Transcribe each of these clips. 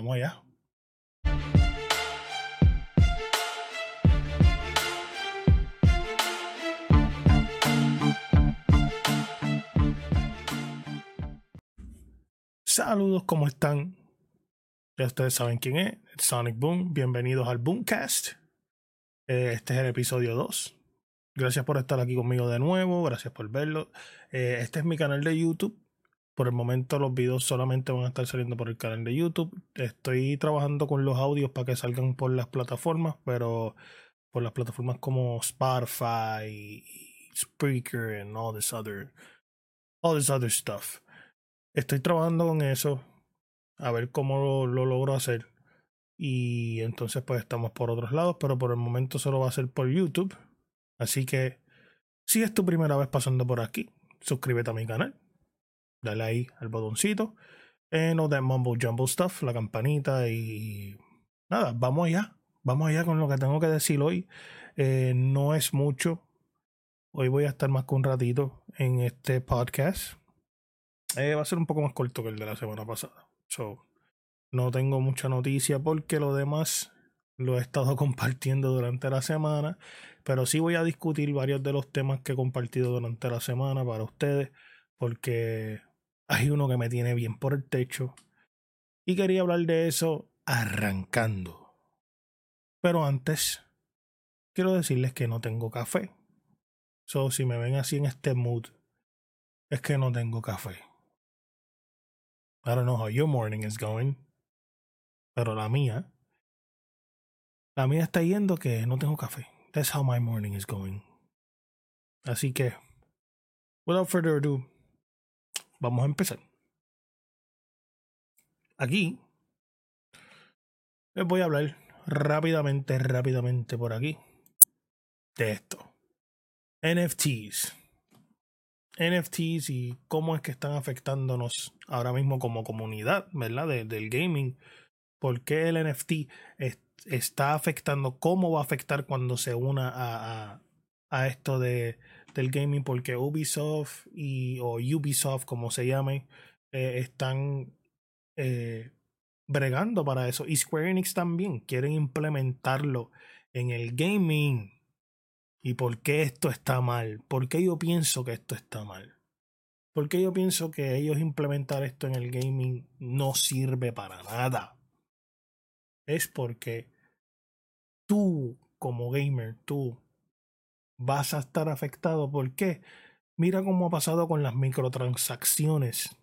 Vamos allá. Saludos, ¿cómo están? Ya ustedes saben quién es, Sonic Boom. Bienvenidos al Boomcast. Eh, este es el episodio 2. Gracias por estar aquí conmigo de nuevo, gracias por verlo. Eh, este es mi canal de YouTube. Por el momento los videos solamente van a estar saliendo por el canal de YouTube. Estoy trabajando con los audios para que salgan por las plataformas, pero por las plataformas como Spotify, Spreaker and all this other all this other stuff. Estoy trabajando con eso, a ver cómo lo, logro hacer. Y entonces pues estamos por otros lados, pero por el momento solo va a ser por YouTube. Así que si es tu primera vez pasando por aquí, suscríbete a mi canal dale ahí al botoncito. Eh, no de mumble jumble stuff, la campanita y nada, vamos allá. Vamos allá con lo que tengo que decir hoy. Eh, no es mucho. Hoy voy a estar más que un ratito en este podcast. Eh, va a ser un poco más corto que el de la semana pasada. No tengo mucha noticia porque lo demás lo he estado compartiendo durante la semana. Pero sí voy a discutir varios de los temas que he compartido durante la semana para ustedes. Porque hay uno que me tiene bien por el techo. Y quería hablar de eso arrancando. Pero antes, quiero decirles que no tengo café. So, si me ven así en este mood, es que no tengo café. I don't know how your morning is going. Pero la mía, la mía está yendo que no tengo café. That's how my morning is going. Así que, without further ado, vamos a empezar. Aquí les voy a hablar rápidamente, rápidamente por aquí de esto. NFTs. NFTs y cómo es que están afectándonos ahora mismo como comunidad, ¿verdad? del gaming. ¿Por qué el NFT está afectando? ¿Cómo va a afectar cuando se una a, a esto de, del gaming porque Ubisoft y, o Ubisoft, como se llame, eh, están eh, bregando para eso. Y Square Enix también quieren implementarlo en el gaming. ¿Y por qué esto está mal? ¿Por qué yo pienso que esto está mal? ¿Por qué yo pienso que ellos implementar esto en el gaming no sirve para nada? Es porque tú, como gamer, tú vas a estar afectado. ¿Por qué? Mira cómo ha pasado con las microtransacciones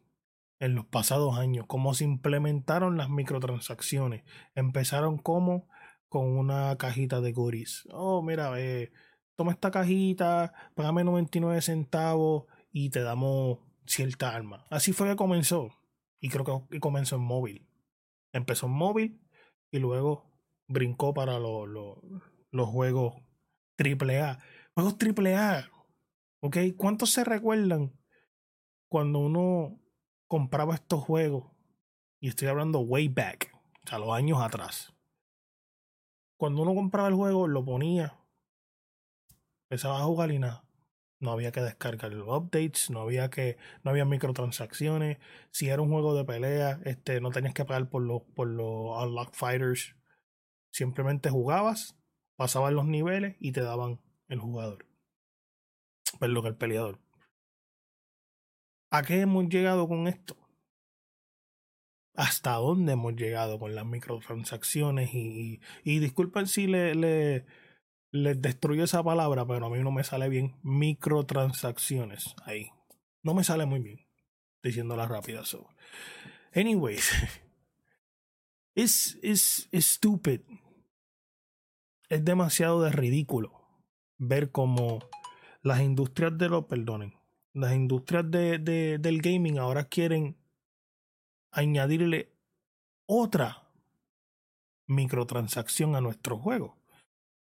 en los pasados años, cómo se implementaron las microtransacciones. Empezaron como con una cajita de goodies. Oh, mira, eh, toma esta cajita, págame 99 centavos y te damos cierta arma. Así fue que comenzó. Y creo que comenzó en móvil. Empezó en móvil y luego brincó para los juegos AAA. Juegos AAA. ¿Ok? ¿Cuántos se recuerdan cuando uno compraba estos juegos? Y estoy hablando way back, o sea, los años atrás. Cuando uno compraba el juego, lo ponía, empezaba a jugar y nada. No había que descargar los updates, no había que, no había microtransacciones. Si era un juego de pelea, este, no tenías que pagar por los, por los unlock fighters. Simplemente jugabas, pasabas los niveles y te daban el jugador. Perdón, el peleador. ¿A qué hemos llegado con esto? ¿Hasta dónde hemos llegado con las microtransacciones? Y, y, disculpen si le, le, les destruyo esa palabra, pero a mí no me sale bien. Microtransacciones. Ahí. No me sale muy bien. Diciéndola rápida. So. Anyways. Es stupid. Es demasiado de ridículo ver cómo las industrias de los, perdonen, las industrias de, de, del gaming ahora quieren añadirle otra microtransacción a nuestro juego,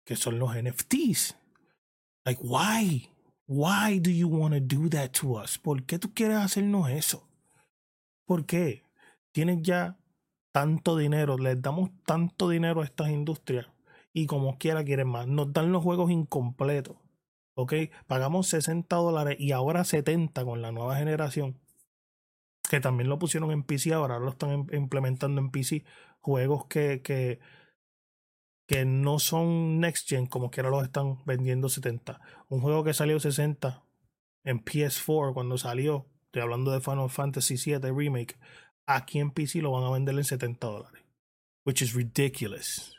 que son los NFTs. Like, why? Why do you want to do that to us? ¿Por qué tú quieres hacernos eso? ¿Por qué? Tienes ya tanto dinero, les damos tanto dinero a estas industrias y como quiera quieren más. Nos dan los juegos incompletos. ¿Ok? Pagamos 60 dólares y ahora 70 con la nueva generación. que también lo pusieron en PC, ahora lo están implementando en PC, juegos que, que, que no son next gen, como que ahora los están vendiendo 70. Un juego que salió 60 en PS4 cuando salió, estoy hablando de Final Fantasy VII Remake, aquí en PC lo van a vender en 70 dólares. Which is ridiculous.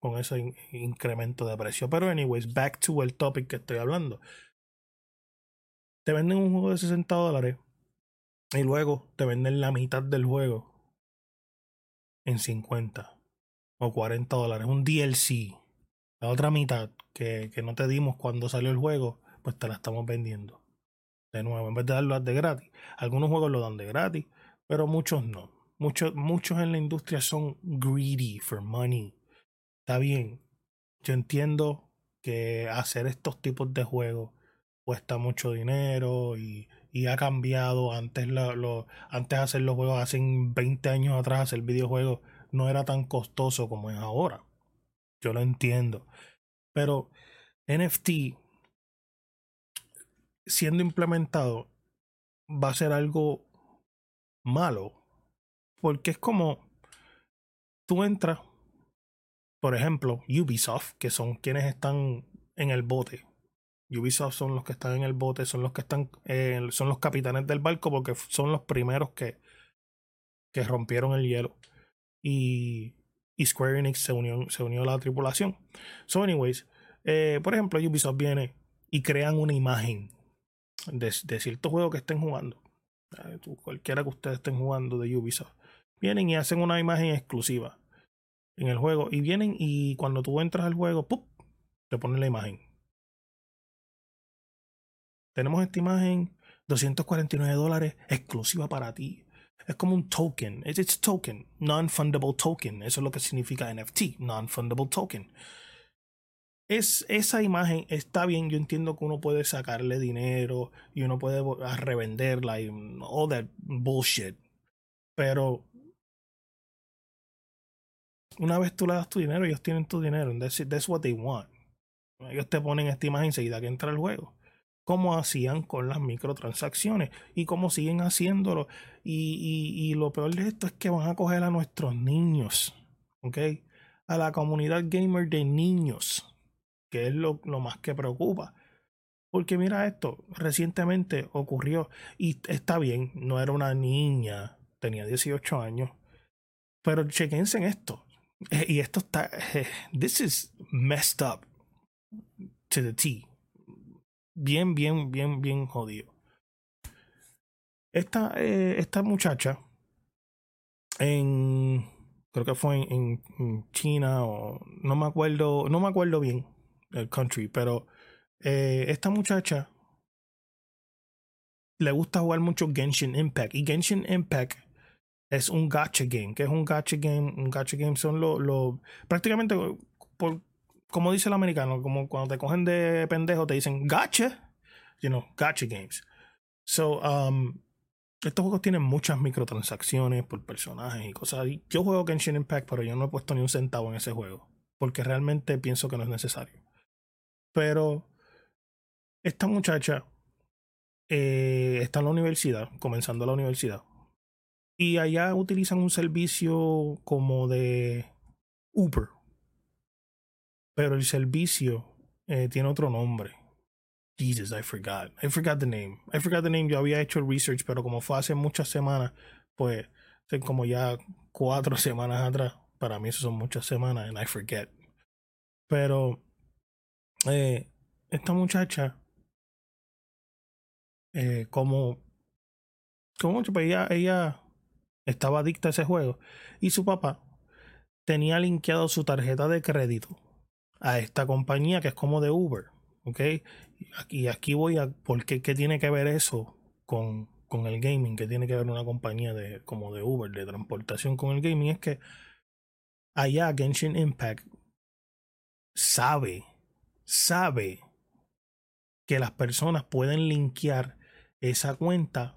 Con ese incremento de precio. Pero anyways, back to el topic que estoy hablando. Te venden un juego de 60 dólares y luego te venden la mitad del juego en 50 o 40 dólares. Un DLC. La otra mitad que, que no te dimos cuando salió el juego, pues te la estamos vendiendo. De nuevo, en vez de darlo de gratis. Algunos juegos lo dan de gratis, pero muchos no. Muchos, muchos en la industria son greedy for money. Está bien. Yo entiendo que hacer estos tipos de juegos cuesta mucho dinero y, y ha cambiado. Antes, lo, lo, antes hacer los juegos, hace 20 años atrás, hacer videojuegos no era tan costoso como es ahora. Yo lo entiendo. Pero NFT siendo implementado va a ser algo malo. Porque es como tú entras, por ejemplo, Ubisoft, que son quienes están en el bote. Ubisoft son los que están en el bote, son los que están, eh, son los capitanes del barco porque son los primeros que, que rompieron el hielo y, Square Enix se unió, se unió a la tripulación. So, anyways, eh, por ejemplo, Ubisoft viene y crean una imagen de, cierto juego que estén jugando. Eh, cualquiera que ustedes estén jugando de Ubisoft. Vienen y hacen una imagen exclusiva en el juego. Y vienen y cuando tú entras al juego, ¡pup! te ponen la imagen. Tenemos esta imagen, 249 dólares, exclusiva para ti. Es como un token. Es token. Non-fundable token. Eso es lo que significa NFT. Non-fundable token. Es, esa imagen está bien. Yo entiendo que uno puede sacarle dinero y uno puede revenderla y all that bullshit. Pero una vez tú le das tu dinero, ellos tienen tu dinero. That's, that's what they want. Ellos te ponen esta imagen enseguida que entra el juego como hacían con las microtransacciones y como siguen haciéndolo. Y, lo peor de esto es que van a coger a nuestros niños, ¿ok? A la comunidad gamer de niños, que es lo, lo más que preocupa. Porque mira esto, recientemente ocurrió y está bien, no era una niña, tenía 18 años, pero chequense en esto. Eh, y esto está, eh, this is messed up to the T bien, bien, bien, bien jodido. Esta, eh, esta muchacha en creo que fue en, China o no me acuerdo, no me acuerdo bien el country, pero esta muchacha le gusta jugar mucho Genshin Impact y Genshin Impact es un gacha game, que es un gacha game, un gacha game son los lo, prácticamente por como dice el americano, como cuando te cogen de pendejo, te dicen gotcha, you know, gotcha games. So, um, estos juegos tienen muchas microtransacciones por personajes y cosas. Yo juego Genshin Impact, pero yo no he puesto ni un centavo en ese juego. Porque realmente pienso que no es necesario. Pero esta muchacha eh, está en la universidad, comenzando la universidad. Y allá utilizan un servicio como de Uber pero el servicio eh, tiene otro nombre. Jesus, I forgot. I forgot the name. I forgot the name. Yo había hecho el research, pero como fue hace muchas semanas, pues, como ya cuatro semanas atrás. Para mí eso son muchas semanas, and I forget. Pero, eh, esta muchacha, eh, como, como pues ella, ella estaba adicta a ese juego. Y su papá tenía linkeado su tarjeta de crédito a esta compañía que es como de Uber. ¿Ok? Y aquí voy a. ¿Por qué, qué tiene que ver eso con, con el gaming? ¿Qué tiene que ver una compañía de, como de Uber, de transportación con el gaming? Es que allá Genshin Impact sabe, sabe que las personas pueden linkear esa cuenta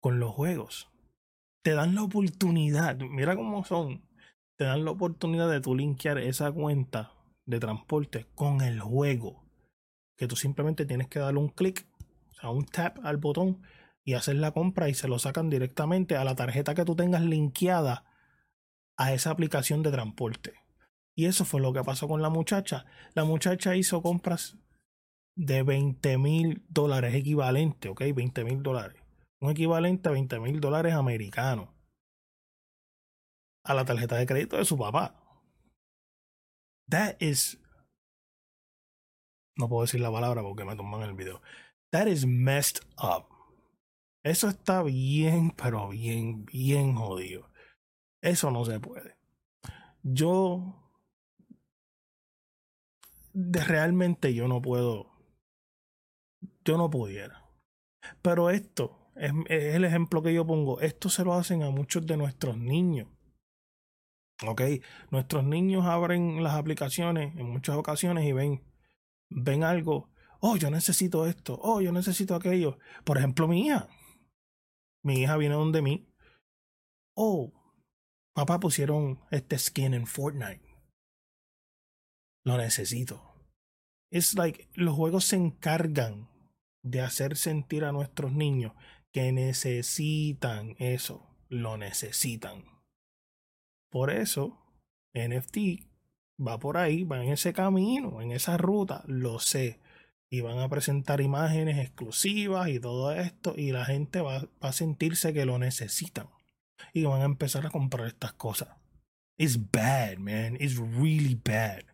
con los juegos. Te dan la oportunidad, mira cómo son, te dan la oportunidad de tu linkear esa cuenta de transporte con el juego. Que tú simplemente tienes que darle un clic, o sea, un tap al botón y haces la compra y se lo sacan directamente a la tarjeta que tú tengas linkeada a esa aplicación de transporte. Y eso fue lo que pasó con la muchacha. La muchacha hizo compras de 20 mil dólares equivalente, ¿ok? 20 mil dólares. Un equivalente a 20 mil dólares americanos. A la tarjeta de crédito de su papá. That is. No puedo decir la palabra porque me toman el video. That is messed up. Eso está bien, pero bien, bien jodido. Eso no se puede. Yo. Realmente yo no puedo. Yo no pudiera. Pero esto es, es, el ejemplo que yo pongo. Esto se lo hacen a muchos de nuestros niños. Ok, nuestros niños abren las aplicaciones en muchas ocasiones y ven, ven algo. Oh, yo necesito esto. Oh, yo necesito aquello. Por ejemplo, mi hija. Mi hija viene donde mí. Oh, papá pusieron este skin en Fortnite. Lo necesito. Es like los juegos se encargan de hacer sentir a nuestros niños que necesitan eso. Lo necesitan. Por eso, NFT va por ahí, va en ese camino, en esa ruta, lo sé. Y van a presentar imágenes exclusivas y todo esto, y la gente va, a sentirse que lo necesitan. Y van a empezar a comprar estas cosas. It's bad, man. It's really bad.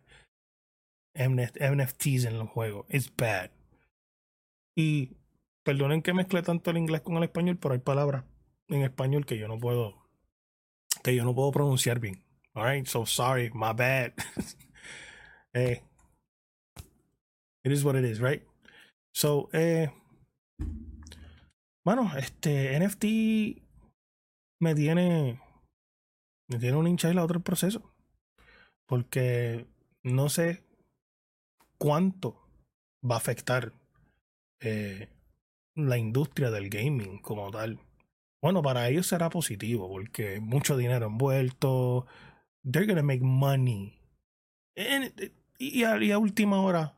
NFTs en los juegos. It's bad. Y perdonen que mezcle tanto el inglés con el español, pero hay palabras en español que yo no puedo que yo no puedo pronunciar bien. Alright, so sorry, my bad. eh, it is what it is, right? So, eh, bueno, este NFT me tiene, me tiene un hincha y la otra el proceso. Porque no sé cuánto va a afectar eh, la industria del gaming como tal. Bueno, para ellos será positivo porque mucho dinero envuelto. They're gonna make money. y, a, última hora,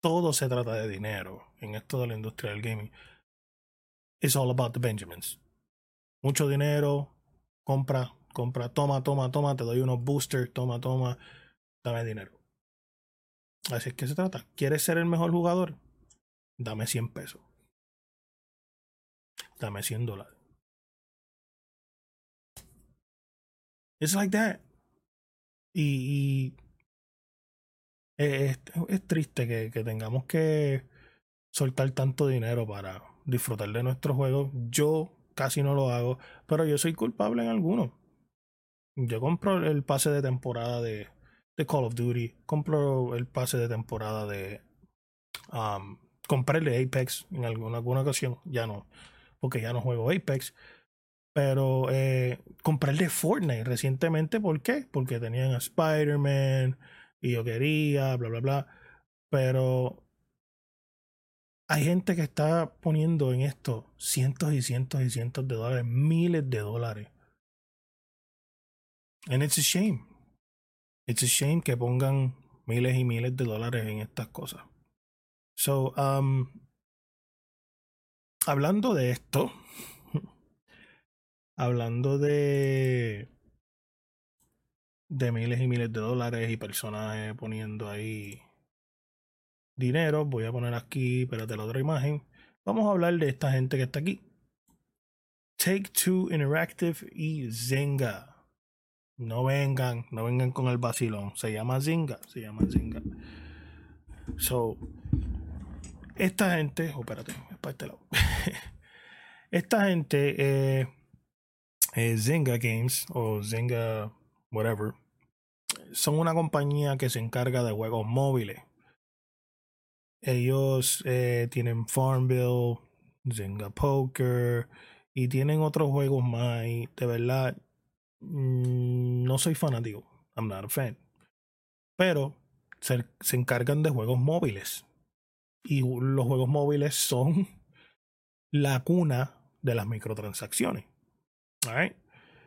todo se trata de dinero en esto de la industria del gaming. It's all about the Benjamins. Mucho dinero, compra, compra, toma, toma, toma, te doy unos boosters, toma, toma, dame dinero. Así es que se trata. ¿Quieres ser el mejor jugador? Dame 100 pesos. Dame 100 dólares. It's like that. Y, es, es, triste que, que, tengamos que soltar tanto dinero para disfrutar de nuestros juegos. Yo casi no lo hago, pero yo soy culpable en algunos. Yo compro el pase de temporada de, de Call of Duty, compro el pase de temporada de... Um, Apex en alguna, alguna ocasión, ya no, porque ya no juego Apex. Pero eh, Fortnite recientemente. ¿Por qué? Porque tenían a Spider-Man y yo quería, bla, bla, bla. Pero hay gente que está poniendo en esto cientos y cientos y cientos de dólares, miles de dólares. And it's a shame. It's a shame que pongan miles y miles de dólares en estas cosas. So, um, hablando de esto, hablando de miles y miles de dólares y personas poniendo ahí dinero. Voy a poner aquí, espérate la otra imagen. Vamos a hablar de esta gente que está aquí. Take Two Interactive y Zynga. No vengan, no vengan con el vacilón. Se llama Zynga, se llama Zynga. So, esta gente, oh, espérate, es para este lado. esta gente eh, eh, Zynga Games o Zynga whatever son una compañía que se encarga de juegos móviles. Ellos eh, tienen Farmville, Zynga Poker y tienen otros juegos más. De verdad, mm, no soy fanático. I'm not a fan. Pero se, se encargan de juegos móviles. Y los juegos móviles son la cuna de las microtransacciones. Alright.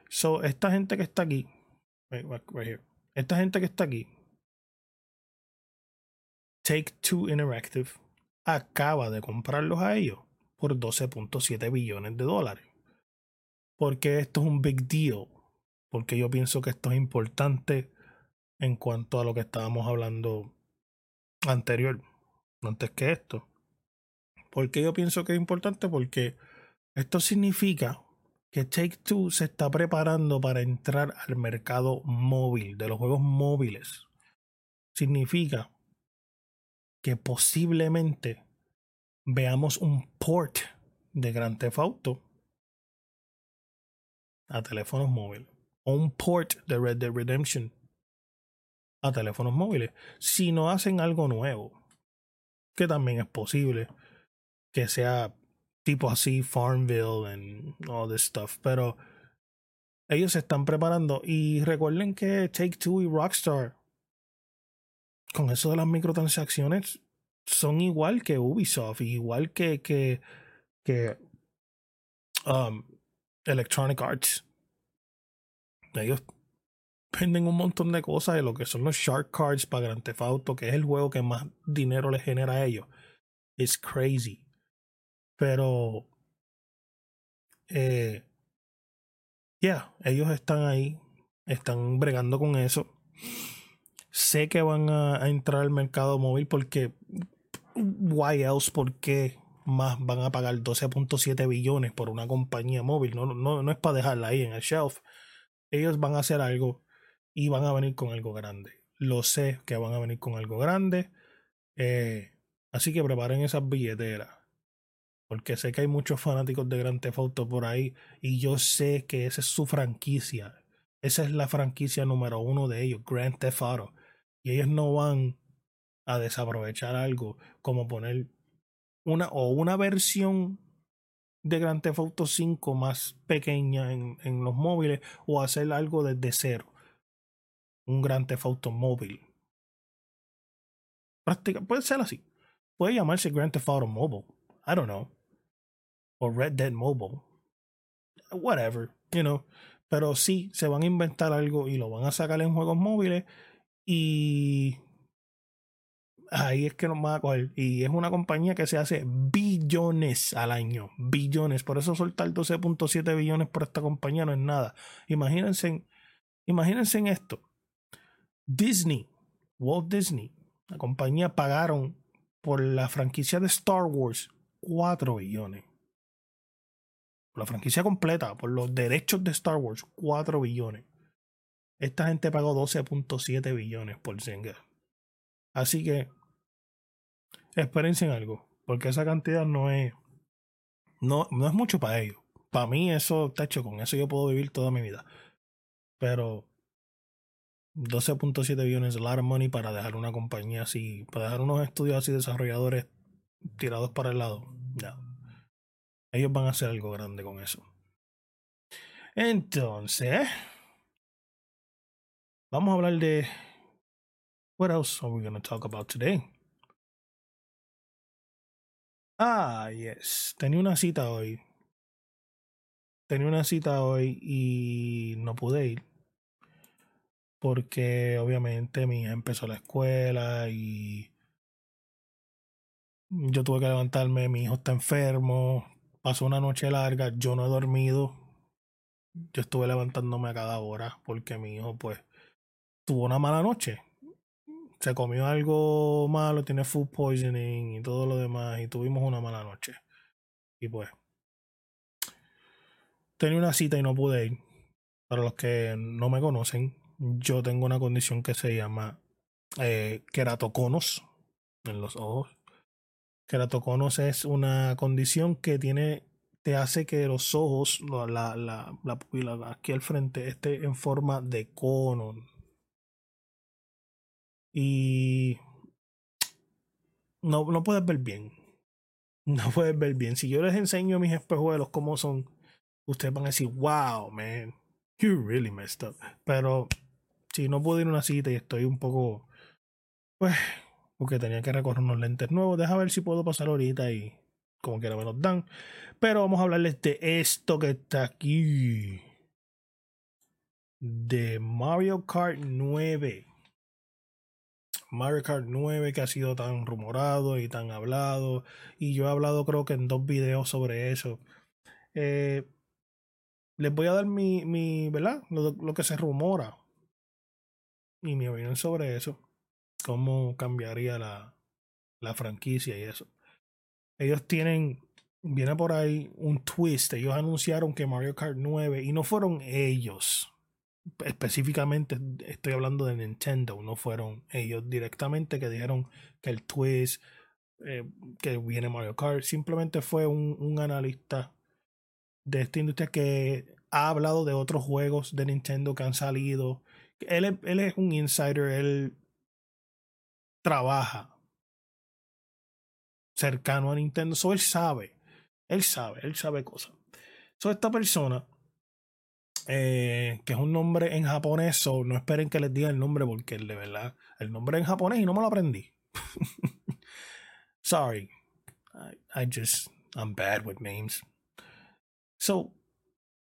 So, esta gente que está aquí, esta gente que está aquí, Take Two Interactive, acaba de comprarlos a ellos por 12.7 billones de dólares. ¿Por qué esto es un big deal? Porque yo pienso que esto es importante en cuanto a lo que estábamos hablando anterior, antes que esto. ¿Por qué yo pienso que es importante? Porque esto significa que Take Two se está preparando para entrar al mercado móvil, de los juegos móviles. Significa que posiblemente veamos un port de Grand Theft Auto a teléfonos móviles o un port de Red Dead Redemption a teléfonos móviles si no hacen algo nuevo que también es posible que sea tipo así Farmville and all this stuff pero ellos se están preparando y recuerden que Take Two y Rockstar con eso de las microtransacciones son igual que Ubisoft, igual que, que, que um, Electronic Arts. Ellos venden un montón de cosas de lo que son los Shark Cards para Grand Theft que es el juego que más dinero les genera a ellos. Es crazy. Pero, eh, yeah, ellos están ahí, están bregando con eso. Sé que van a, a entrar al mercado móvil porque why else, ¿por qué más van a pagar 12.7 billones por una compañía móvil? No, no, no es para dejarla ahí en el shelf. Ellos van a hacer algo y van a venir con algo grande. Lo sé que van a venir con algo grande. Eh, así que preparen esas billeteras. Porque sé que hay muchos fanáticos de Grand Theft Auto por ahí. Y yo sé que esa es su franquicia. Esa es la franquicia número uno de ellos, Grand Theft Auto. Y ellos no van a desaprovechar algo como poner una o una versión de Grand Theft Auto 5 más pequeña en, en los móviles o hacer algo desde cero. Un Theft Auto móvil. Práctica, puede ser así. Puede llamarse Grand Theft Auto Mobile. I don't know. O Red Dead Mobile. Whatever, you know. Pero sí, se van a inventar algo y lo van a sacar en juegos móviles. Y ahí es que nos va a coger. Y es una compañía que se hace billones al año. Billones. Por eso soltar 12.7 billones por esta compañía no es nada. Imagínense, imagínense en esto. Disney, Walt Disney, la compañía pagaron por la franquicia de Star Wars 4 billones. Por la franquicia completa, por los derechos de Star Wars, 4 billones. Esta gente pagó 12.7 billones por Zynga. Así que experiencien algo, porque esa cantidad no es, no, no es mucho para ellos. Para mí eso está hecho, con eso yo puedo vivir toda mi vida. Pero 12.7 billones de lot of money para dejar una compañía así, para dejar unos estudios así desarrolladores tirados para el lado. No. Ellos van a hacer algo grande con eso. Entonces, vamos a hablar de what else are we going to talk about today? Ah, yes. Tenía una cita hoy. Tenía una cita hoy y no pude ir. Porque obviamente mi hija empezó la escuela y yo tuve que levantarme, mi hijo está enfermo, pasó una noche larga, yo no he dormido. Yo estuve levantándome a cada hora porque mi hijo pues tuvo una mala noche se comió algo malo, tiene food poisoning y todo lo demás, y tuvimos una mala noche. Y pues, tenía una cita y no pude ir. Para los que no me conocen, yo tengo una condición que se llama eh, en los ojos. Keratoconos es una condición que tiene, te hace que los ojos, la, la, la pupila aquí al frente, esté en forma de cono y no, no puedes ver bien. No puedes ver bien. Si yo les enseño mis espejuelos cómo son, ustedes van a decir, wow, man, you really messed up. Pero si no puedo ir a una cita y estoy un poco, pues, porque tenía que recorrer unos lentes nuevos, deja ver si puedo pasar ahorita y como quiera me los dan. Pero vamos a hablarles de esto que está aquí. De Mario Kart 9. Mario Kart 9 que ha sido tan rumorado y tan hablado. Y yo he hablado creo que en dos videos sobre eso. Eh, les voy a dar mi, mi ¿verdad? Lo, lo, que se rumora. Y mi opinión sobre eso. Cómo cambiaría la, la franquicia y eso. Ellos tienen, viene por ahí un twist. Ellos anunciaron que Mario Kart 9, y no fueron ellos específicamente estoy hablando de Nintendo, no fueron ellos directamente que dijeron que el twist, eh, que viene Mario Kart, simplemente fue un, un, analista de esta industria que ha hablado de otros juegos de Nintendo que han salido. Él, es un insider, él trabaja cercano a Nintendo, so él sabe, él sabe, él sabe cosas. So esta persona eh, que es un nombre en japonés, o no esperen que les diga el nombre porque de verdad, el nombre en japonés y no me lo aprendí. Sorry. I, just, I'm bad with names. So,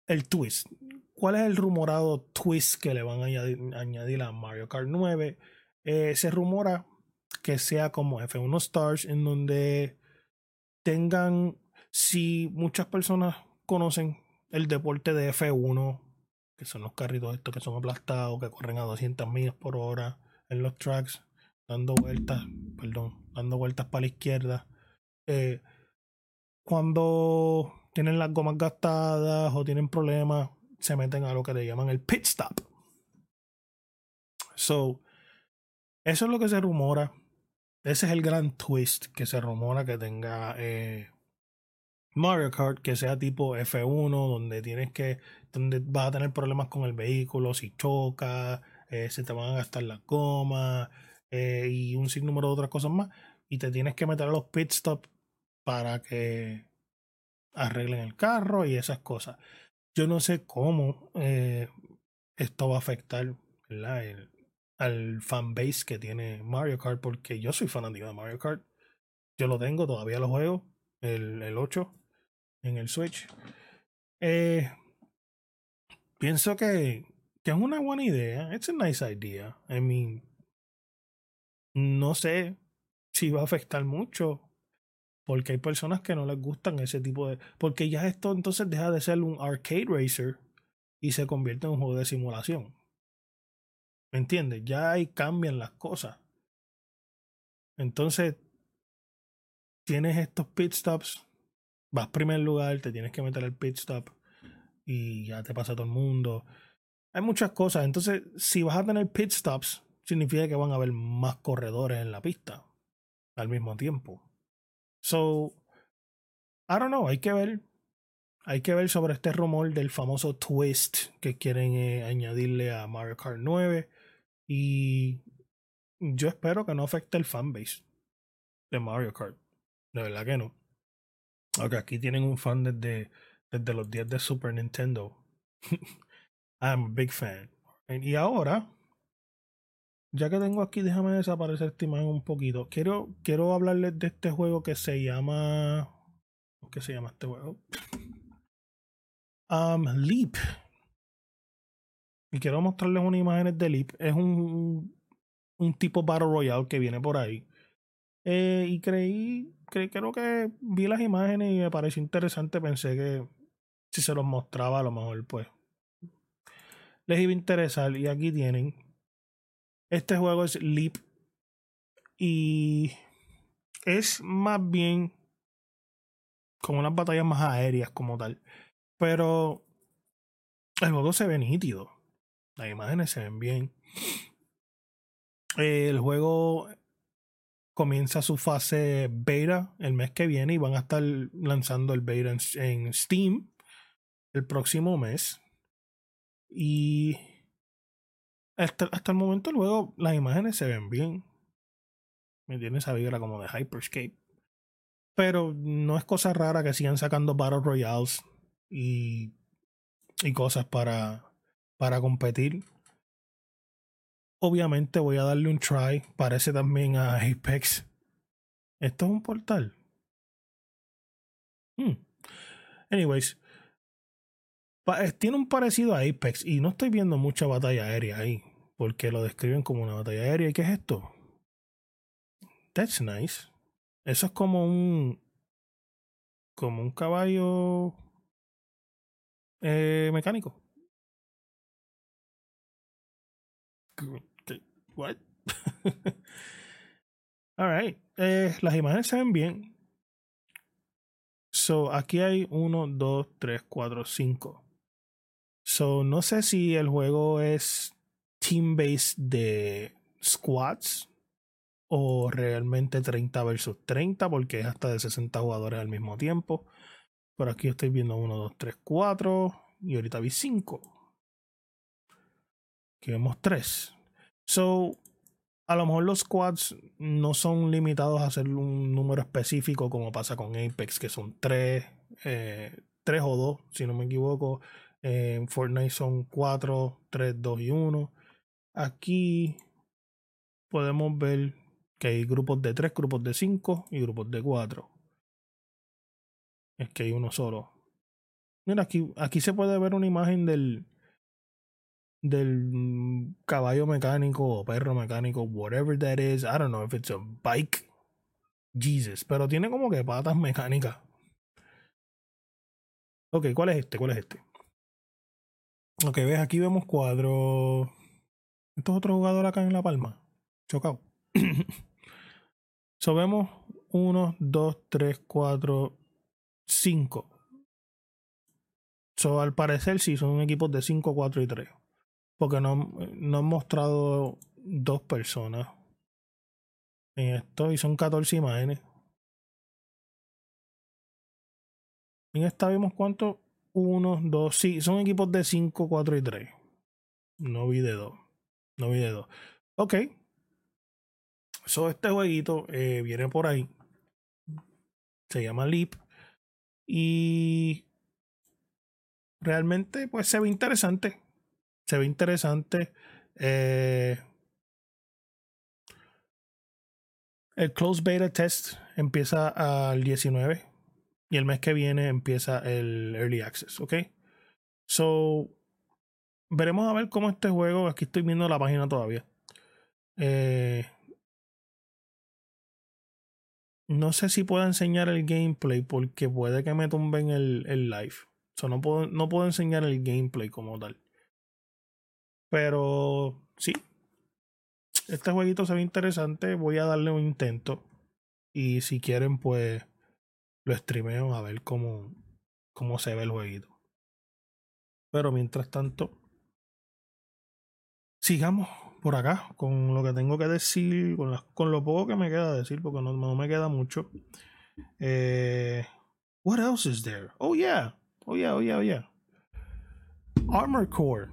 el twist. ¿Cuál es el rumorado twist que le van a añadir, a Mario Kart 9? Eh, se rumora que sea como F1 Stars, en donde tengan, si muchas personas conocen el deporte de F1, que son los carritos estos que son aplastados, que corren a 200 millas por hora en los tracks, dando vueltas, perdón, dando vueltas para la izquierda. Eh, cuando tienen las gomas gastadas o tienen problemas, se meten a lo que le llaman el pit stop. So, eso es lo que se rumora. Ese es el gran twist que se rumora que tenga eh, Mario Kart que sea tipo F1, donde tienes que, donde vas a tener problemas con el vehículo, si choca, eh, se te van a gastar las gomas eh, y un sinnúmero de otras cosas más. Y te tienes que meter a los pit stops para que arreglen el carro y esas cosas. Yo no sé cómo eh, esto va a afectar el, al fanbase que tiene Mario Kart, porque yo soy fanático de Mario Kart. Yo lo tengo, todavía lo juego, el, el 8 en el Switch. Eh, pienso que, que, es una buena idea. It's a nice idea. I mean, no sé si va a afectar mucho. Porque hay personas que no les gustan ese tipo de. Porque ya esto entonces deja de ser un arcade racer y se convierte en un juego de simulación. ¿Me entiendes? Ya ahí cambian las cosas. Entonces, tienes estos pit stops vas primer lugar, te tienes que meter el pit stop y ya te pasa todo el mundo. Hay muchas cosas. Entonces, si vas a tener pit stops, significa que van a haber más corredores en la pista al mismo tiempo. So, I don't know, hay que ver. Hay que ver sobre este rumor del famoso twist que quieren eh, añadirle a Mario Kart 9. Y yo espero que no afecte el fanbase de Mario Kart. De verdad que no. Ok, aquí tienen un fan desde, desde los días de Super Nintendo. I'm a big fan. Y ahora, ya que tengo aquí, déjame desaparecer esta imagen un poquito. Quiero, quiero hablarles de este juego que se llama. ¿Qué se llama este juego? Um, Leap. Y quiero mostrarles unas imágenes de Leap. Es un, un tipo Battle Royale que viene por ahí. Eh, y creí creo que vi las imágenes y me pareció interesante. Pensé que si se los mostraba, a lo mejor, pues les iba a interesar. Y aquí tienen. Este juego es Leap. Y es más bien como unas batallas más aéreas como tal. Pero el juego se ve nítido. Las imágenes se ven bien. El juego comienza su fase beta el mes que viene y van a estar lanzando el beta en, Steam el próximo mes. Y hasta, hasta, el momento luego las imágenes se ven bien. Me tiene esa vibra como de Hyperscape. Pero no es cosa rara que sigan sacando Battle Royales y, y cosas para, para competir obviamente voy a darle un try. Parece también a Apex. Esto es un portal. Hmm. Anyways. Tiene un parecido a Apex y no estoy viendo mucha batalla aérea ahí. Porque lo describen como una batalla aérea. ¿Y qué es esto? That's nice. Eso es como un. Como un caballo. Eh, mecánico. What? Alright. Eh, las imágenes se ven bien. So, aquí hay 1, 2, 3, 4, 5. So, no sé si el juego es team-based de squads o realmente 30 versus 30 porque es hasta de 60 jugadores al mismo tiempo. Por aquí estoy viendo 1, 2, 3, 4 y ahorita vi 5. Aquí vemos 3. So, a lo mejor los squads no son limitados a hacer un número específico como pasa con Apex, que son 3, eh, 3 o 2, si no me equivoco. En Fortnite son 4, 3, 2 y 1. Aquí podemos ver que hay grupos de 3, grupos de 5 y grupos de 4. Es que hay uno solo. Mira, aquí, aquí se puede ver una imagen del, del caballo mecánico o perro mecánico, whatever that is. I don't know if it's a bike. Jesus, pero tiene como que patas mecánicas. Ok, ¿cuál es este? ¿Cuál es este? Ok, ves, aquí vemos cuadro. Esto es otro jugador acá en La Palma. Chocado. so vemos 1, 2, 3, 4, 5. So al parecer sí son equipos de 5, 4 y 3. Porque no, no han mostrado dos personas en esto y son 14 imágenes. En esta vemos cuánto. Uno, dos, sí, son equipos de 5, 4 y 3. No vi de 2. No vi de 2. Ok. So, este jueguito eh, viene por ahí. Se llama Leap. Y realmente, pues se ve interesante. Se ve interesante. Eh, el Close Beta Test empieza al 19 y el mes que viene empieza el Early Access, ¿ok? So, veremos a ver cómo este juego, aquí estoy viendo la página todavía. Eh, no sé si puedo enseñar el gameplay porque puede que me tumben el, el live. So, no, puedo, no puedo enseñar el gameplay como tal. Pero sí, este jueguito se ve interesante. Voy a darle un intento. Y si quieren, pues lo streameo a ver cómo, cómo se ve el jueguito. Pero mientras tanto, sigamos por acá con lo que tengo que decir, con, con lo poco que me queda decir, porque no, no me queda mucho. Eh, what else is there? Oh yeah, oh yeah, oh yeah, oh yeah. Armor Core.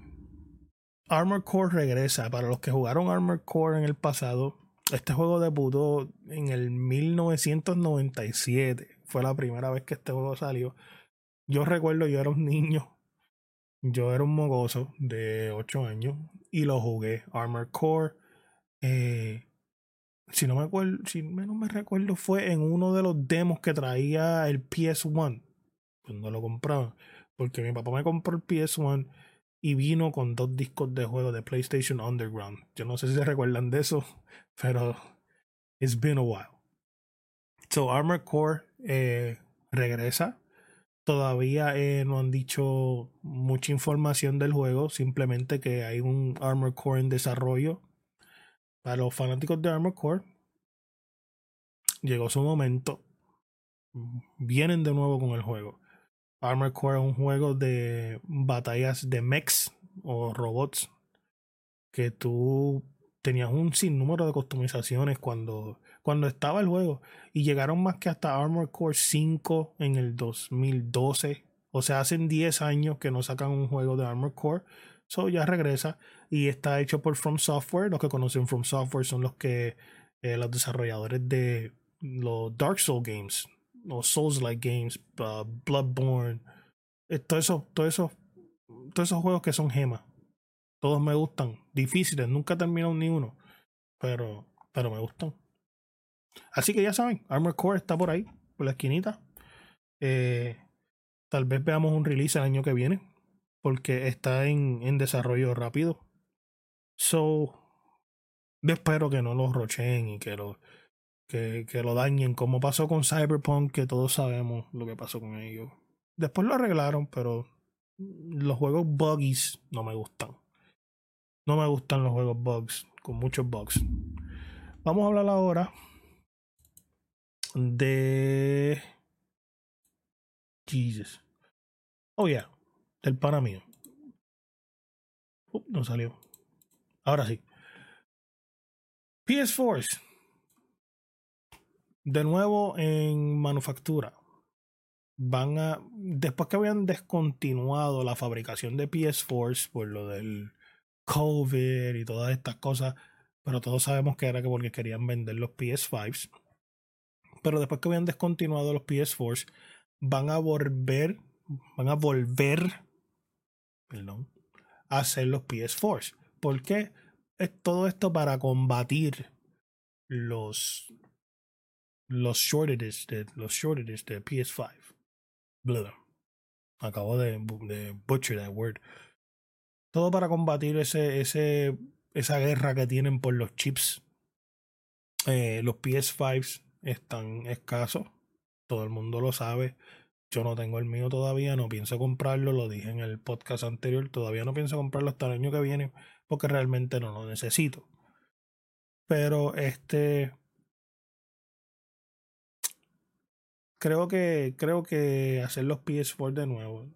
Armor Core regresa. Para los que jugaron Armor Core en el pasado, este juego debutó en el 1997. Fue la primera vez que este juego salió. Yo recuerdo, yo era un niño. Yo era un mogoso de 8 años y lo jugué. Armor Core. Eh, si no me acuerdo, si no me recuerdo, fue en uno de los demos que traía el PS1. Cuando lo compraba. Porque mi papá me compró el PS1 y vino con dos discos de juego de PlayStation Underground. Yo no sé si se recuerdan de eso, pero it's been a while. So Armor Core eh, regresa. Todavía eh, no han dicho mucha información del juego, simplemente que hay un Armor Core en desarrollo. Para los fanáticos de Armor Core, llegó su momento. Vienen de nuevo con el juego. Armored Core es un juego de batallas de mechs o robots que tú tenías un sinnúmero de customizaciones cuando, cuando estaba el juego y llegaron más que hasta Armored Core 5 en el 2012 o sea hacen 10 años que no sacan un juego de Armored Core so ya regresa y está hecho por From Software los que conocen From Software son los que eh, los desarrolladores de los Dark Souls games los Souls-like games, uh, Bloodborne, eh, todos esos, todo eso, todos esos juegos que son gemas. Todos me gustan. Difíciles, nunca he terminado ni uno. Pero, pero me gustan. Así que ya saben, Armor Core está por ahí, por la esquinita. Eh, tal vez veamos un release el año que viene. Porque está en, en desarrollo rápido. So, espero que no los rochen y que lo, que, que lo dañen, como pasó con Cyberpunk, que todos sabemos lo que pasó con ellos. Después lo arreglaron, pero los juegos buggies no me gustan. No me gustan los juegos bugs, con muchos bugs. Vamos a hablar ahora de. Jesus. Oh, yeah. Del pana mío. no salió. Ahora sí. PS4. De nuevo en manufactura. Van a. Después que habían descontinuado la fabricación de PS4 por lo del COVID y todas estas cosas. Pero todos sabemos que era que porque querían vender los PS5s. Pero después que habían descontinuado los PS4s, van a volver. Van a volver. Perdón. A hacer los PS4s. ¿Por qué? Es todo esto para combatir los. Los shortages de, los shortages de PS5. Blah. Acabo de, butcher that word. Todo para combatir ese, ese, esa guerra que tienen por los chips. Eh, los PS5 están escasos. Todo el mundo lo sabe. Yo no tengo el mío todavía, no pienso comprarlo, lo dije en el podcast anterior, todavía no pienso comprarlo hasta el año que viene porque realmente no lo necesito. Pero este creo que creo que hacer los PS4 de nuevo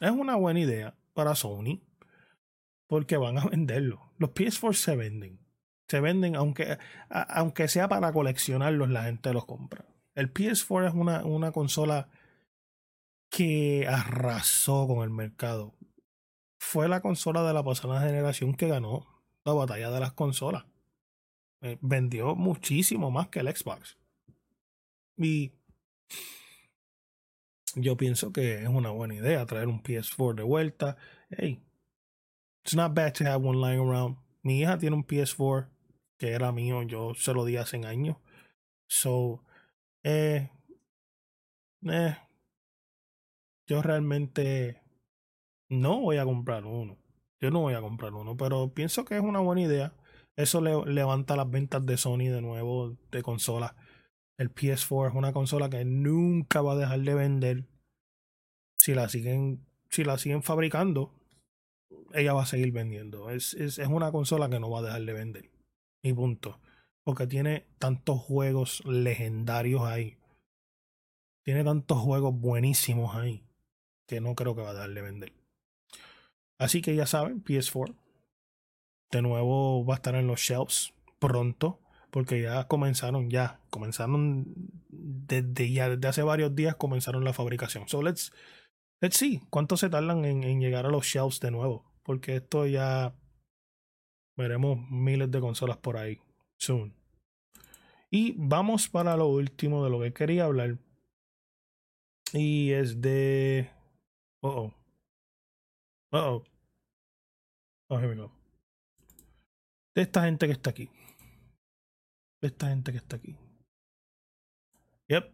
es una buena idea para Sony porque van a venderlo. Los PS4 se venden. Se venden aunque, aunque sea para coleccionarlos, la gente los compra. El PS4 es una, una consola que arrasó con el mercado. Fue la consola de la pasada generación que ganó la batalla de las consolas. Eh, vendió muchísimo más que el Xbox. Y yo pienso que es una buena idea traer un PS4 de vuelta. Hey, it's not bad to have one lying around. Mi hija tiene un PS4 que era mío, yo se lo di hace años. So, eh, eh, yo realmente no voy a comprar uno. Yo no voy a comprar uno, pero pienso que es una buena idea. Eso le, levanta las ventas de Sony de nuevo de consolas el PS4 es una consola que nunca va a dejar de vender. Si la siguen, si la siguen fabricando, ella va a seguir vendiendo. Es, es, es una consola que no va a dejar de vender. Y punto. Porque tiene tantos juegos legendarios ahí. Tiene tantos juegos buenísimos ahí. Que no creo que va a dejar de vender. Así que ya saben, PS4. De nuevo va a estar en los shelves pronto porque ya comenzaron, ya comenzaron desde ya desde hace varios días comenzaron la fabricación. So let's let's see cuánto se tardan en llegar a los shelves de nuevo, porque esto ya veremos miles de consolas por ahí soon. Y vamos para lo último de lo que quería hablar. Y es de. Uh oh. Uh oh. Oh, here we go. De esta gente que está aquí esta gente que está aquí. Yep.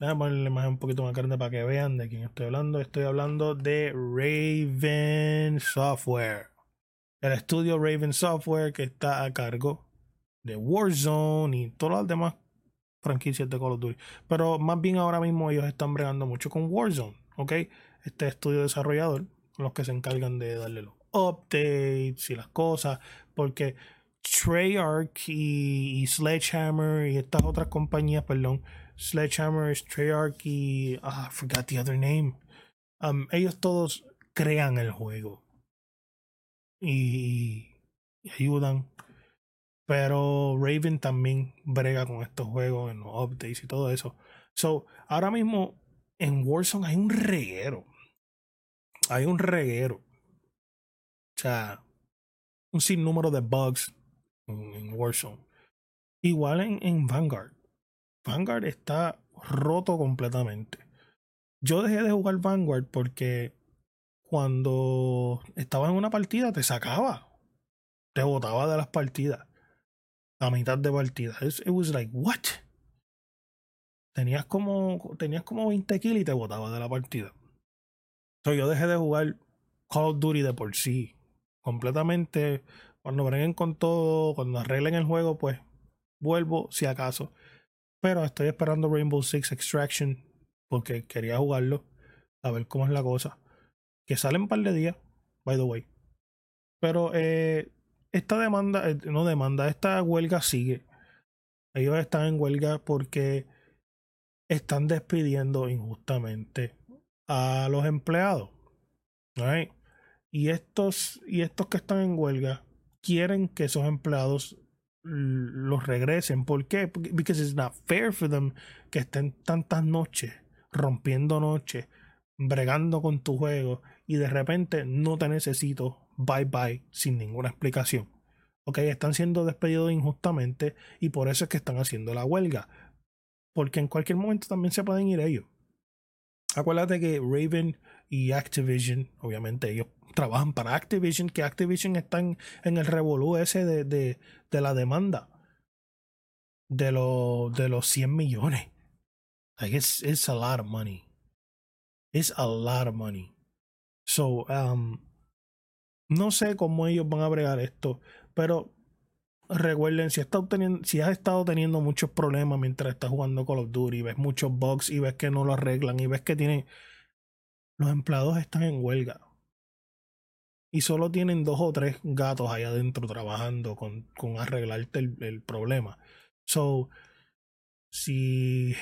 Déjame ponerle más un poquito más grande para que vean de quién estoy hablando. Estoy hablando de Raven Software. El estudio Raven Software que está a cargo de Warzone y todas las demás franquicias de Call of Duty. Pero más bien ahora mismo ellos están bregando mucho con Warzone. ¿Ok? Este estudio desarrollador, los que se encargan de darle los updates y las cosas. Porque Treyarch y, Sledgehammer y estas otras compañías, perdón, Sledgehammer, Treyarch y. Ah, I forgot the other name. Um, ellos todos crean el juego y, ayudan. Pero Raven también brega con estos juegos en los updates y todo eso. So, ahora mismo en Warzone hay un reguero. Hay un reguero. O sea, un sinnúmero de bugs en, Warzone. Igual en Vanguard. Vanguard está roto completamente. Yo dejé de jugar Vanguard porque cuando estaba en una partida te sacaba. Te botaba de las partidas. A mitad de partida. It was like, what? Tenías como, tenías como 20 kills y te botaba de la partida. Entonces yo dejé de jugar Call of Duty de por sí. Completamente cuando breguen con todo, cuando arreglen el juego, pues Vuelvo si acaso. Pero estoy esperando Rainbow Six Extraction porque quería jugarlo, a ver cómo es la cosa. Que sale un par de días, by the way. Pero eh, esta demanda, eh, no demanda, esta huelga sigue. Ellos están en huelga porque están despidiendo injustamente a los empleados. Y estos, y estos que están en huelga quieren que esos empleados los regresen. ¿Por qué? Porque it's not fair for them que estén tantas noches, rompiendo noches, bregando con tu juego y de repente no te necesito, bye bye, sin ninguna explicación. Ok, están siendo despedidos injustamente y por eso es que están haciendo la huelga. Porque en cualquier momento también se pueden ir ellos. Acuérdate que Raven y Activision, obviamente ellos trabajan para Activision, que Activision está en, el revolú ese de, de, de, la demanda de, lo, de los 100 millones. Like it's, it's a lot of money. It's a lot of money. So, um, no sé cómo ellos van a bregar esto, pero recuerden, si, has estado teniendo muchos problemas mientras estás jugando Call of Duty, ves muchos bugs y ves que no lo arreglan y ves que tienen... Los empleados están en huelga y solo tienen dos o tres gatos ahí adentro trabajando con, con arreglarte el, problema. So, si,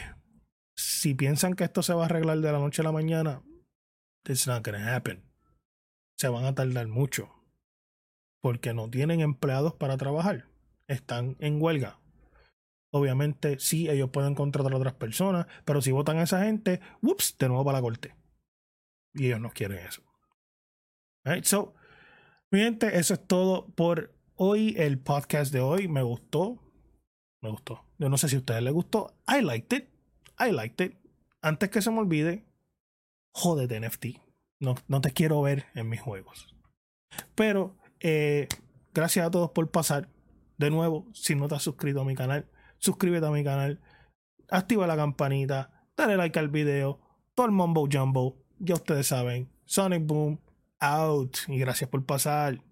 si piensan que esto se va a arreglar de la noche a la mañana, it's not gonna happen. Se van a tardar mucho. Porque no tienen empleados para trabajar. Están en huelga. Obviamente, sí, ellos pueden contratar a otras personas, pero si votan a esa gente, whoops, de nuevo para la corte. Y ellos no quieren eso. Right, so, mi gente, eso es todo por hoy. El podcast de hoy me gustó. Me gustó. Yo no sé si a ustedes les gustó. I liked it. I liked it. Antes que se me olvide, jódete NFT. No, no te quiero ver en mis juegos. Pero, eh, gracias a todos por pasar. De nuevo, si no te has suscrito a mi canal, suscríbete a mi canal. Activa la campanita. Dale like al video. Todo el mumbo jumbo. Ya ustedes saben. Sonic Boom out. Y gracias por pasar.